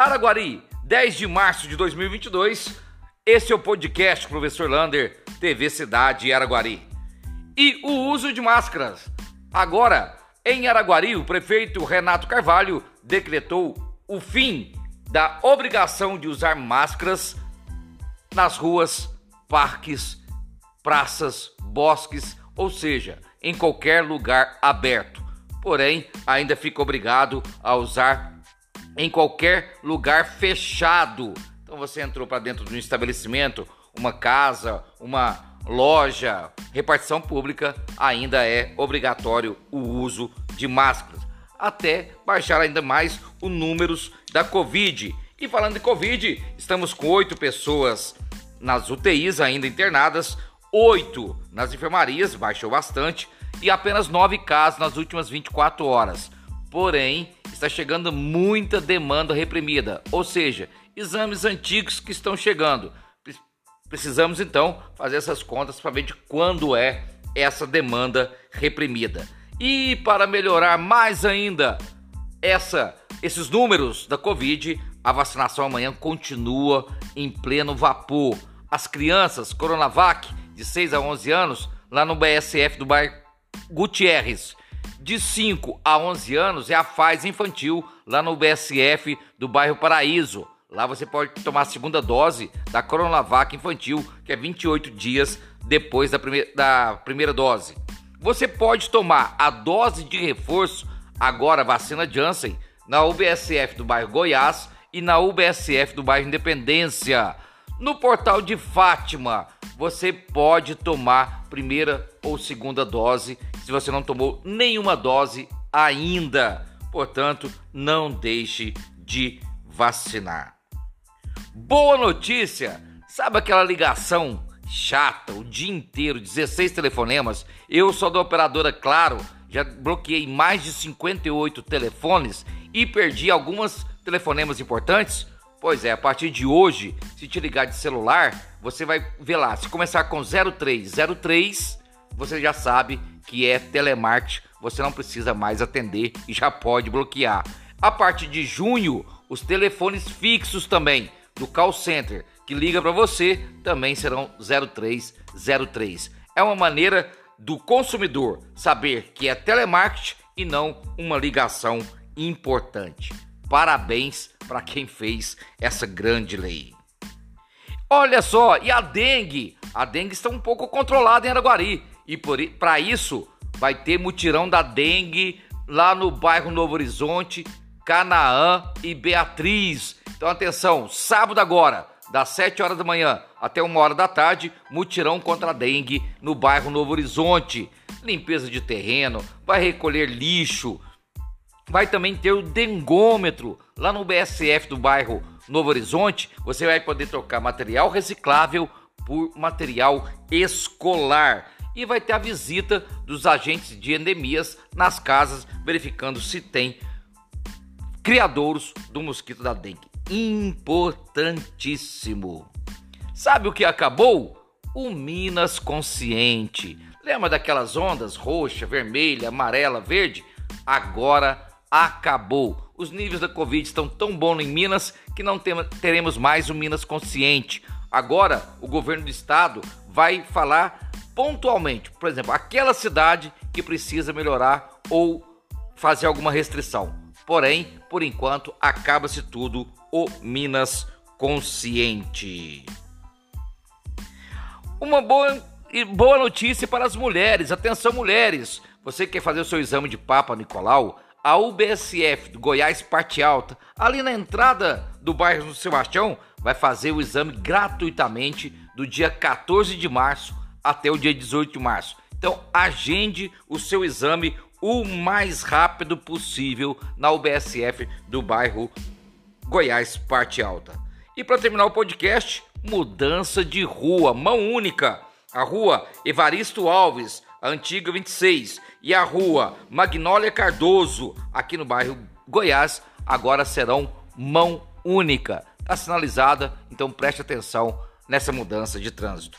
Araguari, 10 de março de 2022. Esse é o podcast Professor Lander, TV Cidade Araguari. E o uso de máscaras. Agora, em Araguari, o prefeito Renato Carvalho decretou o fim da obrigação de usar máscaras nas ruas, parques, praças, bosques, ou seja, em qualquer lugar aberto. Porém, ainda fica obrigado a usar em qualquer lugar fechado. Então você entrou para dentro de um estabelecimento, uma casa, uma loja, repartição pública, ainda é obrigatório o uso de máscaras, até baixar ainda mais os números da Covid. E falando de Covid, estamos com oito pessoas nas UTIs ainda internadas, oito nas enfermarias, baixou bastante, e apenas nove casos nas últimas 24 horas. Porém, está chegando muita demanda reprimida, ou seja, exames antigos que estão chegando. Precisamos então fazer essas contas para ver de quando é essa demanda reprimida. E para melhorar mais ainda essa, esses números da Covid, a vacinação amanhã continua em pleno vapor. As crianças Coronavac de 6 a 11 anos lá no BSF do bairro Gutierrez de 5 a 11 anos é a fase infantil lá no BSF do bairro Paraíso. Lá você pode tomar a segunda dose da Coronavac infantil, que é 28 dias depois da, prime da primeira dose. Você pode tomar a dose de reforço, agora vacina Janssen, na UBSF do bairro Goiás e na UBSF do bairro Independência. No portal de Fátima, você pode tomar primeira ou segunda dose se você não tomou nenhuma dose ainda. Portanto, não deixe de vacinar. Boa notícia! Sabe aquela ligação chata o dia inteiro, 16 telefonemas? Eu sou da operadora Claro, já bloqueei mais de 58 telefones e perdi algumas telefonemas importantes. Pois é, a partir de hoje, se te ligar de celular, você vai ver lá, se começar com 0303, você já sabe que é telemarketing, você não precisa mais atender e já pode bloquear. A partir de junho, os telefones fixos também do call center que liga para você também serão 0303. É uma maneira do consumidor saber que é telemarketing e não uma ligação importante. Parabéns para quem fez essa grande lei. Olha só, e a dengue? A dengue está um pouco controlada em Araguari. E para isso vai ter mutirão da dengue lá no bairro Novo Horizonte, Canaã e Beatriz. Então atenção, sábado agora, das 7 horas da manhã até 1 hora da tarde, mutirão contra a dengue no bairro Novo Horizonte. Limpeza de terreno, vai recolher lixo, vai também ter o dengômetro lá no BSF do bairro Novo Horizonte. Você vai poder trocar material reciclável por material escolar e vai ter a visita dos agentes de endemias nas casas, verificando se tem criadouros do mosquito da dengue. Importantíssimo. Sabe o que acabou? O Minas Consciente. Lembra daquelas ondas roxa, vermelha, amarela, verde? Agora acabou. Os níveis da Covid estão tão bons em Minas que não teremos mais o Minas Consciente. Agora o governo do estado vai falar pontualmente, por exemplo, aquela cidade que precisa melhorar ou fazer alguma restrição. Porém, por enquanto, acaba-se tudo o Minas Consciente. Uma boa, boa notícia para as mulheres. Atenção, mulheres. Você quer fazer o seu exame de Papa Nicolau? A UBSF do Goiás Parte Alta, ali na entrada do bairro do Sebastião, vai fazer o exame gratuitamente do dia 14 de março até o dia 18 de março. Então, agende o seu exame o mais rápido possível na UBSF do bairro Goiás, parte alta. E para terminar o podcast, mudança de rua, mão única. A rua Evaristo Alves, antiga 26, e a rua Magnólia Cardoso, aqui no bairro Goiás, agora serão mão única. Está sinalizada, então preste atenção nessa mudança de trânsito.